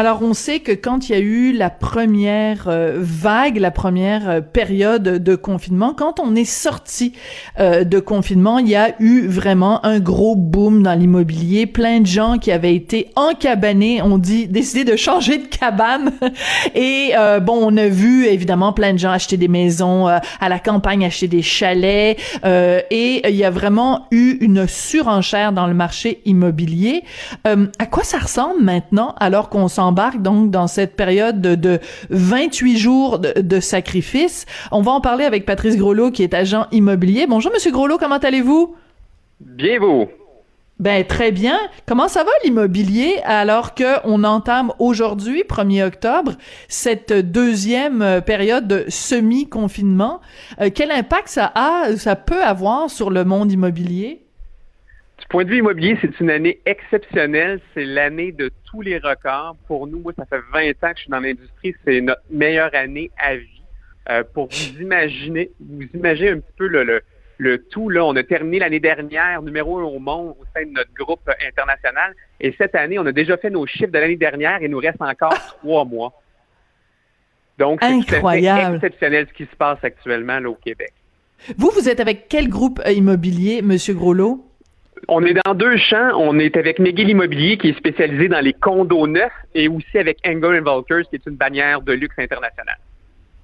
Alors, on sait que quand il y a eu la première euh, vague, la première euh, période de confinement, quand on est sorti euh, de confinement, il y a eu vraiment un gros boom dans l'immobilier. Plein de gens qui avaient été encabanés ont dit décidé de changer de cabane. Et bon, on a vu évidemment plein de gens acheter des maisons à la campagne, acheter des chalets. et il y a vraiment eu une surenchère dans le marché immobilier. à quoi ça ressemble maintenant alors qu'on s'embarque donc dans cette période de, de 28 jours de, de, sacrifice. On va en parler avec Patrice Groslo, qui est agent immobilier. Bonjour, Monsieur Groslo, comment allez-vous? Bien, vous? Ben très bien. Comment ça va l'immobilier alors que on entame aujourd'hui, 1er octobre, cette deuxième période de semi-confinement? Euh, quel impact ça a, ça peut avoir sur le monde immobilier? Point de vue immobilier, c'est une année exceptionnelle. C'est l'année de tous les records. Pour nous, moi, ça fait 20 ans que je suis dans l'industrie. C'est notre meilleure année à vie. Euh, pour vous imaginer, vous imaginez un petit peu le, le, tout, là, on a terminé l'année dernière numéro un au monde au sein de notre groupe international. Et cette année, on a déjà fait nos chiffres de l'année dernière et il nous reste encore trois mois. Donc, c'est exceptionnel ce qui se passe actuellement là, au Québec. Vous, vous êtes avec quel groupe immobilier, Monsieur Groslot? On est dans deux champs. On est avec McGill Immobilier, qui est spécialisé dans les condos neufs, et aussi avec Engel Volkers, qui est une bannière de luxe internationale.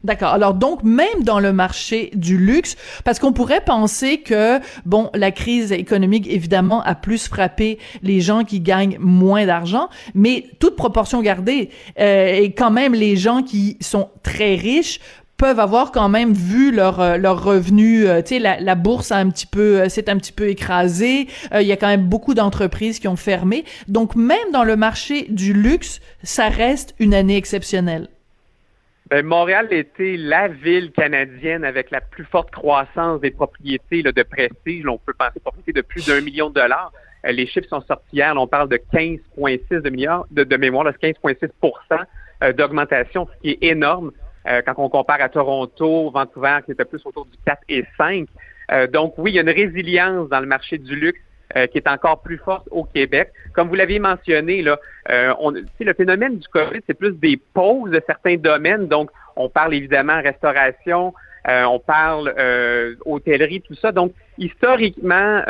D'accord. Alors donc même dans le marché du luxe, parce qu'on pourrait penser que bon, la crise économique évidemment a plus frappé les gens qui gagnent moins d'argent, mais toute proportion gardée, euh, et quand même les gens qui sont très riches peuvent avoir quand même vu leur euh, leur revenu euh, tu sais la, la, bourse a un petit peu euh, s'est un petit peu écrasée il y a quand même beaucoup d'entreprises qui ont fermé donc même dans le marché du luxe ça reste une année exceptionnelle ben, Montréal était la ville canadienne avec la plus forte croissance des propriétés de prestige. on peut penser propriétés de plus d'un million de dollars. les chiffres sont sortis hier. on parle de 15,6 de de, de mémoire, 15,6 d'augmentation, ce qui est énorme. Euh, quand on compare à Toronto, Vancouver, qui était plus autour du 4 et 5. Euh, donc oui, il y a une résilience dans le marché du luxe euh, qui est encore plus forte au Québec. Comme vous l'aviez mentionné, là, on, le phénomène du COVID, c'est plus des pauses de certains domaines. Donc, on parle évidemment restauration, on parle hôtellerie, tout ça. Donc, historiquement,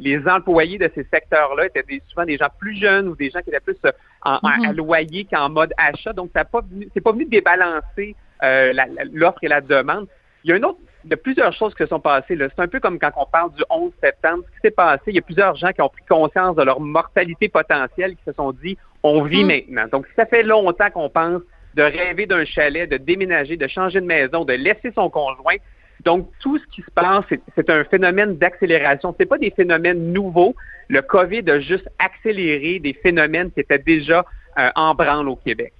les employés de ces secteurs-là étaient souvent des gens plus jeunes ou des gens qui étaient plus en, mm-hmm. à loyer qu'en mode achat. Donc, ça n'est pas, pas venu débalancer euh, l'offre et la demande. Il y a une autre, il y a plusieurs choses qui se sont passées. C'est un peu comme quand on parle du 11 septembre. Ce qui s'est passé, il y a plusieurs gens qui ont pris conscience de leur mortalité potentielle, qui se sont dit, on vit mm. maintenant. Donc, ça fait longtemps qu'on pense de rêver d'un chalet, de déménager, de changer de maison, de laisser son conjoint. Donc, tout ce qui se passe, c'est un phénomène d'accélération. Ce pas des phénomènes nouveaux. Le COVID a juste accéléré des phénomènes qui étaient déjà euh, en branle au Québec.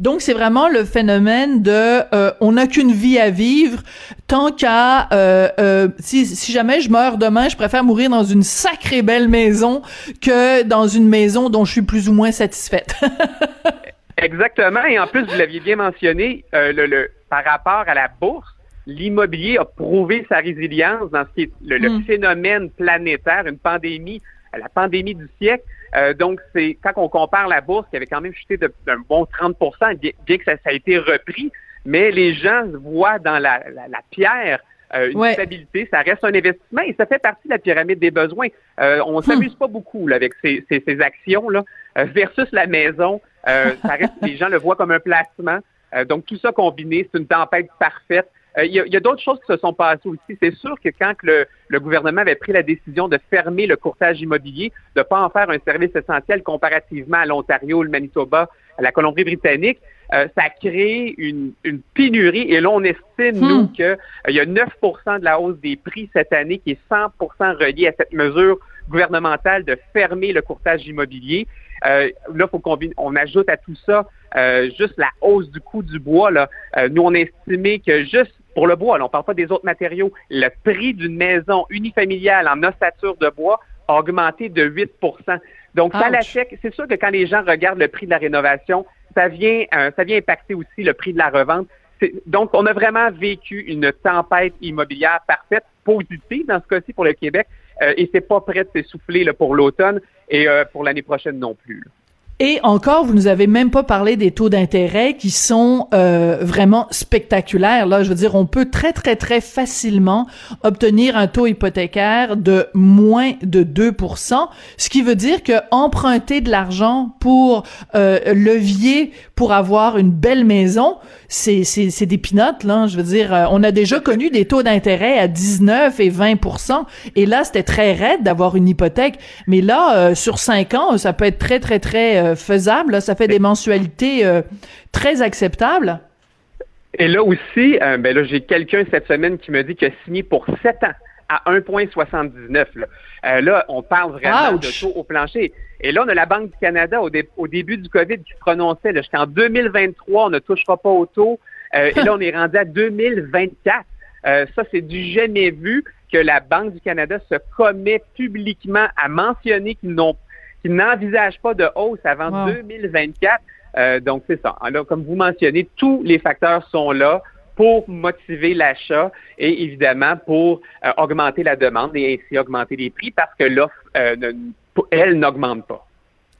Donc c'est vraiment le phénomène de euh, on n'a qu'une vie à vivre tant qu'à euh, euh, si, si jamais je meurs demain, je préfère mourir dans une sacrée belle maison que dans une maison dont je suis plus ou moins satisfaite. Exactement et en plus vous l'aviez bien mentionné le, le par rapport à la bourse l'immobilier a prouvé sa résilience dans ce qui est le, hmm. phénomène planétaire, une pandémie, la pandémie du siècle. Euh, donc, c'est quand on compare la bourse qui avait quand même chuté d'un bon 30% bien, que ça, a été repris, mais les gens voient dans la, pierre euh, une stabilité, ça reste un investissement et ça fait partie de la pyramide des besoins. Euh, on ne s'amuse pas beaucoup là, avec ces, ces, actions-là versus la maison. ça reste, les gens le voient comme un placement. donc, tout ça combiné, c'est une tempête parfaite. Euh, il y a, d'autres choses qui se sont passées aussi. C'est sûr que quand le, gouvernement avait pris la décision de fermer le courtage immobilier, de ne pas en faire un service essentiel comparativement à l'Ontario, le Manitoba, à la Colombie-Britannique, euh, ça a créé une, pénurie. Et là, on estime, nous, hmm. qu'il y a 9% de la hausse des prix cette année qui est 100 reliée à cette mesure gouvernementale de fermer le courtage immobilier. Euh, là, faut qu'on on ajoute à tout ça euh, juste la hausse du coût du bois. Là. Euh, nous, on a estimé que juste pour le bois, là, on ne parle pas des autres matériaux, le prix d'une maison unifamiliale en ossature de bois a augmenté de 8% Donc, ça l'achète. C'est sûr que quand les gens regardent le prix de la rénovation, ça vient, euh, ça vient impacter aussi le prix de la revente. Donc, on a vraiment vécu une tempête immobilière parfaite, positive dans ce cas-ci pour le Québec, euh, et c'est pas prêt de s'essouffler pour l'automne et euh, pour l'année prochaine non plus. Et encore, vous nous avez même pas parlé des taux d'intérêt qui sont euh, vraiment spectaculaires. Là, je veux dire, on peut très très très facilement obtenir un taux hypothécaire de moins de 2%, ce qui veut dire que emprunter de l'argent pour euh, levier pour avoir une belle maison, c'est c'est c'est des pinottes là. Je veux dire, euh, on a déjà connu des taux d'intérêt à 19 et 20%, et là c'était très raide d'avoir une hypothèque. Mais là, euh, sur 5 ans, ça peut être très très très euh, faisable. Ça fait des mensualités euh, très acceptables. Et là aussi, ben là, j'ai quelqu'un cette semaine qui me dit qu'il a signé pour 7 ans à 1,79. Là. là, on parle vraiment de taux au plancher. Et là, on a la Banque du Canada au, début du COVID qui prononçait jusqu'en 2023, on ne touchera pas au taux. et là, on est rendu à 2024. ça, c'est du jamais vu que la Banque du Canada se commet publiquement à mentionner qu'ils n'ont qui n'envisage pas de hausse avant 2024. Euh, donc, c'est ça. Alors, comme vous mentionnez, tous les facteurs sont là pour motiver l'achat et évidemment pour euh, augmenter la demande et ainsi augmenter les prix parce que l'offre, euh, elle, n'augmente pas.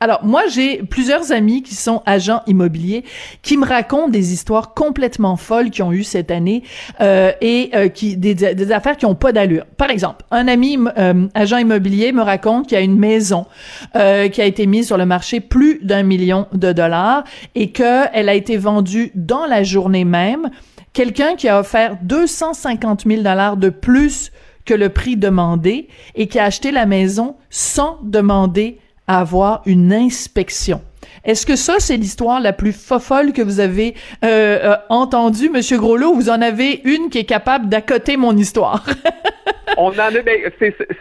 Alors moi j'ai plusieurs amis qui sont agents immobiliers qui me racontent des histoires complètement folles qu'ils ont eues cette année euh, et euh, qui des, affaires qui ont pas d'allure. Par exemple, un ami euh, agent immobilier me raconte qu'il y a une maison qui a été mise sur le marché plus d'un million de dollars et que elle a été vendue dans la journée même. Quelqu'un qui a offert 250 000 dollars de plus que le prix demandé et qui a acheté la maison sans demander avoir une inspection. Est-ce que ça, c'est l'histoire la plus fofolle que vous avez euh, euh, entendue, Monsieur Groslot, ou vous en avez une qui est capable d'accoter mon histoire? on en a, ben,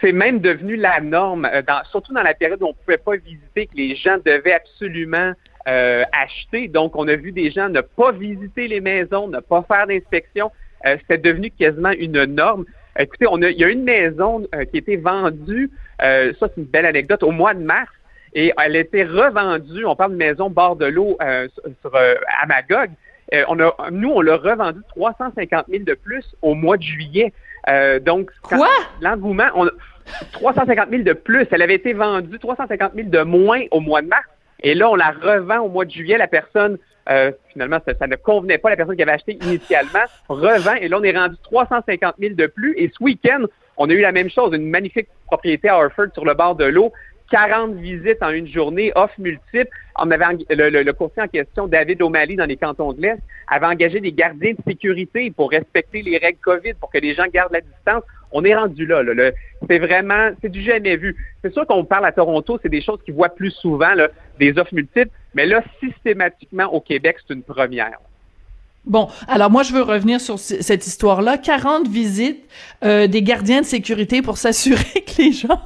c'est même devenu la norme, euh, surtout dans la période où on pouvait pas visiter, que les gens devaient absolument acheter. Donc, on a vu des gens ne pas visiter les maisons, ne pas faire d'inspection. c'est devenu quasiment une norme. Écoutez, on a, il y a une maison qui a été vendue, ça c'est une belle anecdote, au mois de mars et elle a été revendue, on parle de maison bord de l'eau euh, sur, euh, à Magog. Euh, on a, nous, on l'a revendue 350 000 de plus au mois de juillet. donc, Quoi? l'engouement, on 350 000 de plus. Elle avait été vendue 350 000 de moins au mois de mars. Et là, on la revend au mois de juillet. La personne, finalement, ça, ne convenait pas. La personne qui avait acheté initialement revend. Et là, on est rendu 350 000 de plus. Et ce week-end, on a eu la même chose. Une magnifique propriété à Harford sur le bord de l'eau. 40 visites en une journée, offres multiples. On avait le, le, le, courtier en question, David O'Malley, dans les cantons de l'Est, avait engagé des gardiens de sécurité pour respecter les règles COVID, pour que les gens gardent la distance. On est rendu là. là, c'est vraiment, c'est du jamais vu. C'est sûr qu'on parle à Toronto, c'est des choses qu'ils voient plus souvent, là, des offres multiples, mais là, systématiquement, au Québec, c'est une première. Bon, alors moi je veux revenir sur cette histoire-là. 40 visites euh, des gardiens de sécurité pour s'assurer que les gens,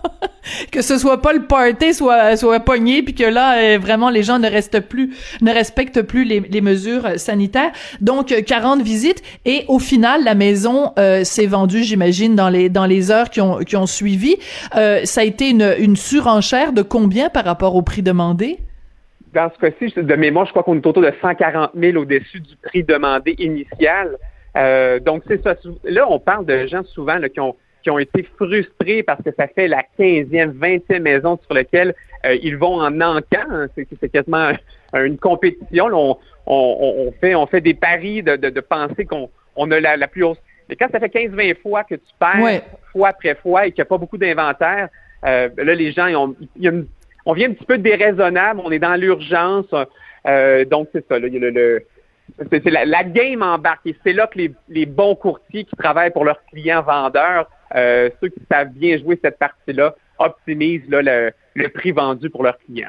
que ce soit pas le party soit soit pogné, puis que là euh, vraiment les gens ne restent plus, ne respectent plus les, mesures sanitaires. Donc 40 visites et au final la maison euh, s'est vendue, j'imagine, dans les dans les heures qui ont qui ont suivi. ça a été une une surenchère de combien par rapport au prix demandé? Dans ce cas-ci, de mémoire, je crois qu'on est autour de 140 000 au-dessus du prix demandé initial. Euh, donc, c'est ça. Là, on parle de gens souvent qui, ont, qui ont été frustrés parce que ça fait la 15e, 20e maison sur laquelle euh, ils vont en encan. Hein. C'est quasiment une compétition. on, on, fait, on fait des paris de, de, penser qu'on on a la, plus hausse. Mais quand ça fait 15-20 fois que tu perds fois après fois et qu'il n'y a pas beaucoup d'inventaire, euh, là, les gens, ils ont, il y a une on vient un petit peu déraisonnable, on est dans l'urgence. Euh, donc, c'est ça. Là, a le, c'est la, la, game embarque et c'est là que les, bons courtiers qui travaillent pour leurs clients vendeurs, euh, ceux qui savent bien jouer cette partie-là, optimisent là, le, le prix vendu pour leurs clients.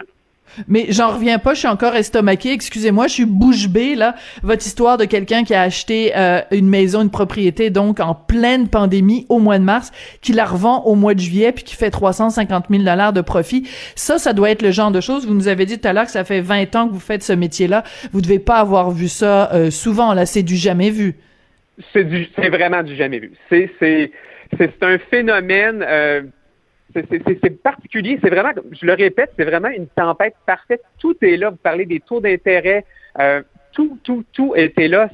Mais j'en reviens pas, je suis encore estomaqué. Excusez-moi, je suis bouche bée là. Votre histoire de quelqu'un qui a acheté euh, une maison, une propriété, donc en pleine pandémie au mois de mars, qui la revend au mois de juillet puis qui fait 350 000 dollars de profit. Ça, ça doit être le genre de choses. Vous nous avez dit tout à l'heure que ça fait 20 ans que vous faites ce métier-là. Vous devez pas avoir vu ça euh, souvent. Là, c'est du jamais vu. C'est vraiment du jamais vu. C'est, c'est, c'est un phénomène. Euh c'est particulier. C'est vraiment, je le répète, c'est vraiment une tempête parfaite. Tout est là. Vous parlez des taux d'intérêt. Euh, tout, tout, tout était là.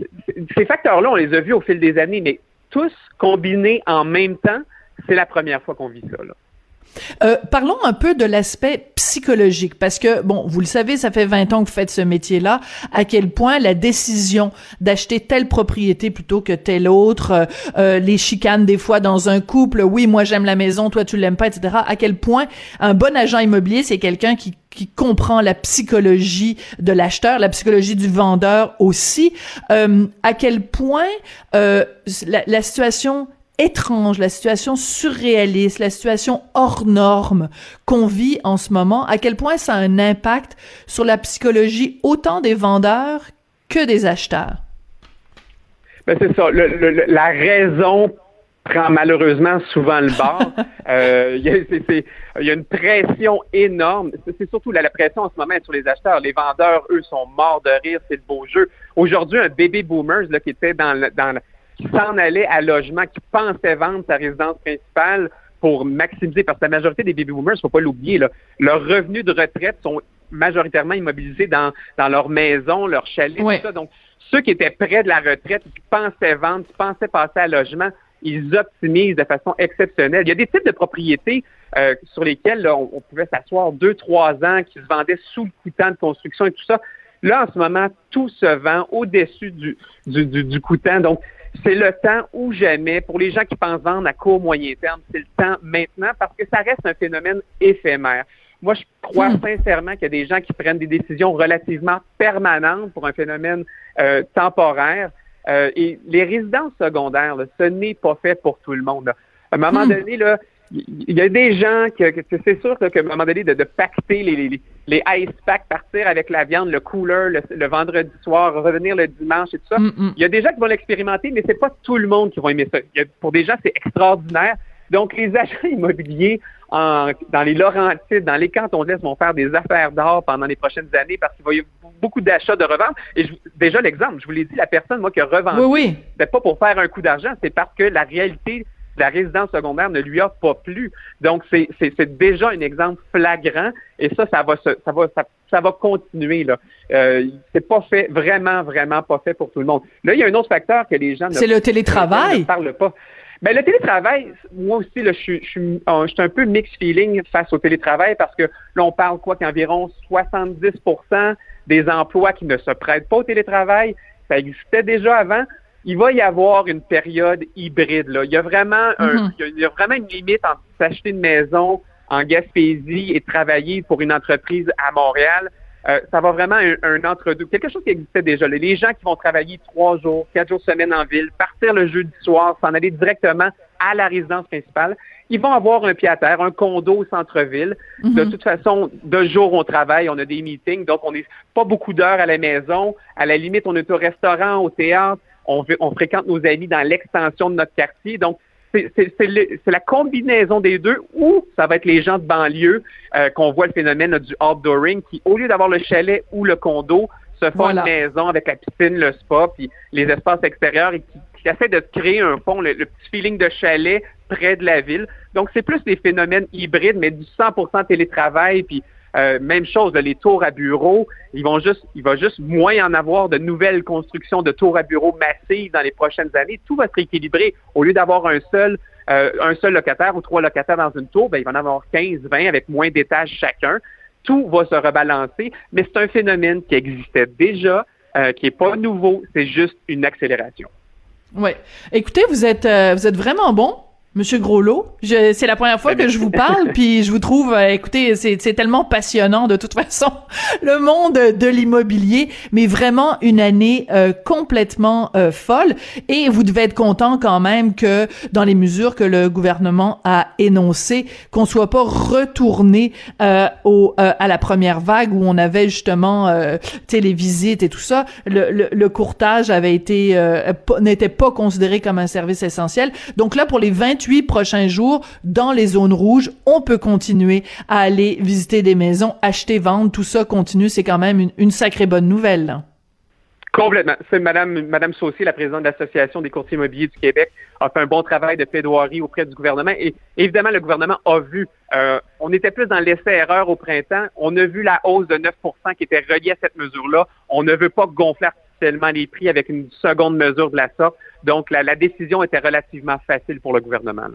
Ces facteurs-là, on les a vus au fil des années, mais tous combinés en même temps, c'est la première fois qu'on vit ça. Là. Euh, parlons un peu de l'aspect psychologique, parce que, bon, vous le savez, ça fait 20 ans que vous faites ce métier-là, à quel point la décision d'acheter telle propriété plutôt que telle autre, euh, euh, les chicanes des fois dans un couple, oui, moi j'aime la maison, toi tu l'aimes pas, etc., à quel point un bon agent immobilier, c'est quelqu'un qui qui comprend la psychologie de l'acheteur, la psychologie du vendeur aussi, à quel point la, la situation étrange, la situation surréaliste, la situation hors norme qu'on vit en ce moment, à quel point ça a un impact sur la psychologie autant des vendeurs que des acheteurs? Ben c'est ça. la raison prend malheureusement souvent le bord. Euh, il y, a une pression énorme. C'est surtout la, pression en ce moment sur les acheteurs. Les vendeurs, eux, sont morts de rire. C'est le beau jeu. Aujourd'hui, un bébé boomers là, qui était dans, le, dans, qui s'en allait à logement, qui pensait vendre sa résidence principale pour maximiser, parce que la majorité des baby boomers, il faut pas l'oublier, leurs revenus de retraite sont majoritairement immobilisés dans, dans leur maison, leur chalet, tout ça. Donc, ceux qui étaient près de la retraite, qui pensaient vendre, qui pensaient passer à logement, ils optimisent de façon exceptionnelle. Il y a des types de propriétés euh, sur lesquelles on, pouvait s'asseoir deux, trois ans, qui se vendaient sous le coûtant de construction et tout ça. Là, en ce moment, tout se vend au-dessus du, du, du, du coûtant. Donc, c'est le temps ou jamais. Pour les gens qui pensent vendre à court, moyen terme, c'est le temps maintenant parce que ça reste un phénomène éphémère. Moi, je crois hmm. sincèrement qu'il y a des gens qui prennent des décisions relativement permanentes pour un phénomène euh, temporaire. Euh, et les résidences secondaires, ce n'est pas fait pour tout le monde. À un moment hmm. donné, là, il y a des gens que, c'est sûr qu'à un moment donné, de, de pacter les, les, les, ice packs, partir avec la viande, le cooler le, vendredi soir, revenir le dimanche et tout ça. Mm, mm. Il y a des gens qui vont l'expérimenter, mais c'est pas tout le monde qui va aimer ça. pour des gens, c'est extraordinaire. Donc, les agents immobiliers en, dans les Laurentides, dans les cantons de vont faire des affaires d'or pendant les prochaines années parce qu'il va y avoir beaucoup d'achats de revente. Et déjà, l'exemple, je vous l'ai dit, la personne, moi, qui a revendu, oui, oui. pas pour faire un coup d'argent, c'est parce que la réalité la résidence secondaire ne lui a pas plu. Donc, c'est déjà un exemple flagrant et ça, ça va, ça va, ça, va continuer. Là. Euh, c'est pas fait, vraiment, vraiment pas fait pour tout le monde. Là, il y a un autre facteur que les gens ne, C'est le télétravail. ne parlent pas. Mais ben, le télétravail, moi aussi, là, je, suis, je, suis, euh, je suis un peu mixed feeling face au télétravail parce que là, on parle quoi qu'environ 70 des emplois qui ne se prêtent pas au télétravail, ça existait déjà avant il va y avoir une période hybride. Là. Il, y a vraiment un, mhm. il, y a, vraiment une limite entre s'acheter une maison en Gaspésie et travailler pour une entreprise à Montréal. Euh, ça va vraiment un, un entre-deux. Quelque chose qui existait déjà. Les gens qui vont travailler trois jours, quatre jours semaine en ville, partir le jeudi soir, s'en aller directement à la résidence principale, ils vont avoir un pied à terre, un condo au centre-ville. De mhm. toute façon, de jour, on travaille, on a des meetings, donc on n'est pas beaucoup d'heures à la maison. À la limite, on est au restaurant, au théâtre on, on fréquente nos amis dans l'extension de notre quartier. Donc, c'est la combinaison des deux ou ça va être les gens de banlieue euh, qu'on voit le phénomène du outdooring qui, au lieu d'avoir le chalet ou le condo, se font une maison avec la piscine, le spa, puis les espaces extérieurs et qui, essaient de créer un fond, le, petit feeling de chalet près de la ville. Donc, c'est plus des phénomènes hybrides, mais du 100% télétravail, puis euh, même chose, les tours à bureaux, ils vont juste, il va juste moins en avoir de nouvelles constructions de tours à bureaux massives dans les prochaines années. Tout va se rééquilibrer. Au lieu d'avoir un seul, euh, un seul locataire ou trois locataires dans une tour, ben, il va en avoir 15, 20 avec moins d'étages chacun. Tout va se rebalancer, mais c'est un phénomène qui existait déjà, euh, qui est pas nouveau, c'est juste une accélération. Ouais. Écoutez, vous êtes, vous êtes vraiment bon Monsieur Groslot, c'est la première fois que je vous parle, puis je vous trouve, euh, écoutez, c'est tellement passionnant de toute façon, le monde de l'immobilier, mais vraiment une année euh, complètement euh, folle. Et vous devez être content quand même que dans les mesures que le gouvernement a énoncées, qu'on soit pas retourné au, à la première vague où on avait justement les visites et tout ça. Le, le, le courtage avait été n'était pas considéré comme un service essentiel. Donc là, pour les 20 28 prochains jours dans les zones rouges, on peut continuer à aller visiter des maisons, acheter, vendre, tout ça continue. C'est quand même une, sacrée bonne nouvelle. Complètement. C'est Madame, Madame Saucier, la présidente de l'Association des courtiers immobiliers du Québec, a fait un bon travail de plaidoirie auprès du gouvernement. Et évidemment, le gouvernement a vu, euh, on était plus dans l'essai-erreur au printemps. On a vu la hausse de 9 qui était reliée à cette mesure-là. On ne veut pas gonfler artificiellement les prix avec une seconde mesure de la sorte. Donc, la, la décision était relativement facile pour le gouvernement.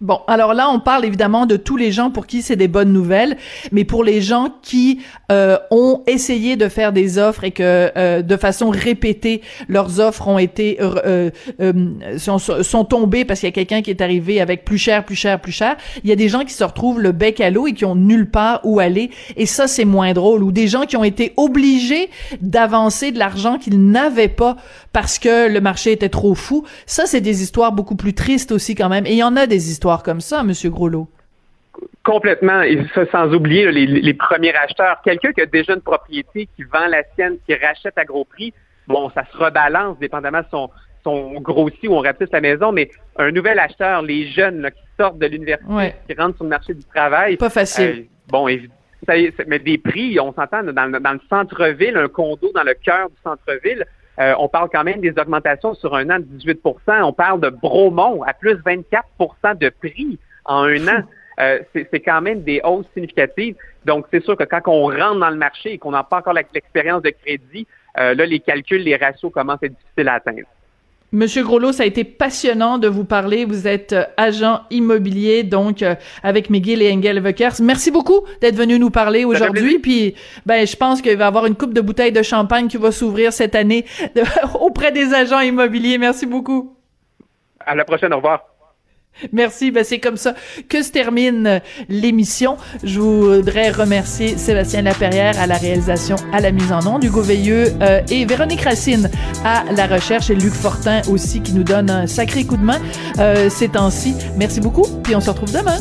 Bon, alors là, on parle évidemment de tous les gens pour qui c'est des bonnes nouvelles, mais pour les gens qui euh, ont essayé de faire des offres et que euh, de façon répétée leurs offres ont été euh, sont, sont tombées parce qu'il y a quelqu'un qui est arrivé avec plus cher, plus cher, plus cher. Il y a des gens qui se retrouvent le bec à l'eau et qui ont nulle part où aller, et ça c'est moins drôle. Ou des gens qui ont été obligés d'avancer de l'argent qu'ils n'avaient pas parce que le marché était trop fou. Ça c'est des histoires beaucoup plus tristes aussi quand même. Et il y en a des histoires comme ça, M. Groslo. Complètement. Et ça, sans oublier les, premiers acheteurs. Quelqu'un qui a déjà une propriété, qui vend la sienne, qui rachète à gros prix, bon, ça se rebalance dépendamment de son, son grossit ou on rapetisse la maison, mais un nouvel acheteur, les jeunes qui sortent de l'université, qui rentrent sur le marché du travail. Pas facile. Euh, bon, ça, mais des prix, on s'entend, dans, dans, le centre-ville, un condo dans le cœur du centre-ville, euh, on parle quand même des augmentations sur un an de 18% On parle de Bromont à plus 24% de prix en un an. Euh, c'est quand même des hausses significatives. Donc, c'est sûr que quand on rentre dans le marché et qu'on n'a pas encore l'expérience de crédit, euh, là, les calculs, les ratios commencent à être difficiles à atteindre. Monsieur Groslo, ça a été passionnant de vous parler. Vous êtes euh, agent immobilier, donc euh, avec McGill et Engel Vekers. Merci beaucoup d'être venu nous parler aujourd'hui. Puis, ben, je pense qu'il va y avoir une coupe de bouteilles de champagne qui va s'ouvrir cette année auprès des agents immobiliers. Merci beaucoup. À la prochaine. Au revoir. Merci, ben c'est comme ça que se termine euh, l'émission. Je voudrais remercier Sébastien Laperrière à la réalisation, à la mise en onde, Hugo Veilleux euh, et Véronique Racine à la recherche et Luc Fortin aussi qui nous donne un sacré coup de main euh, ces temps-ci. Merci beaucoup, puis on se retrouve demain.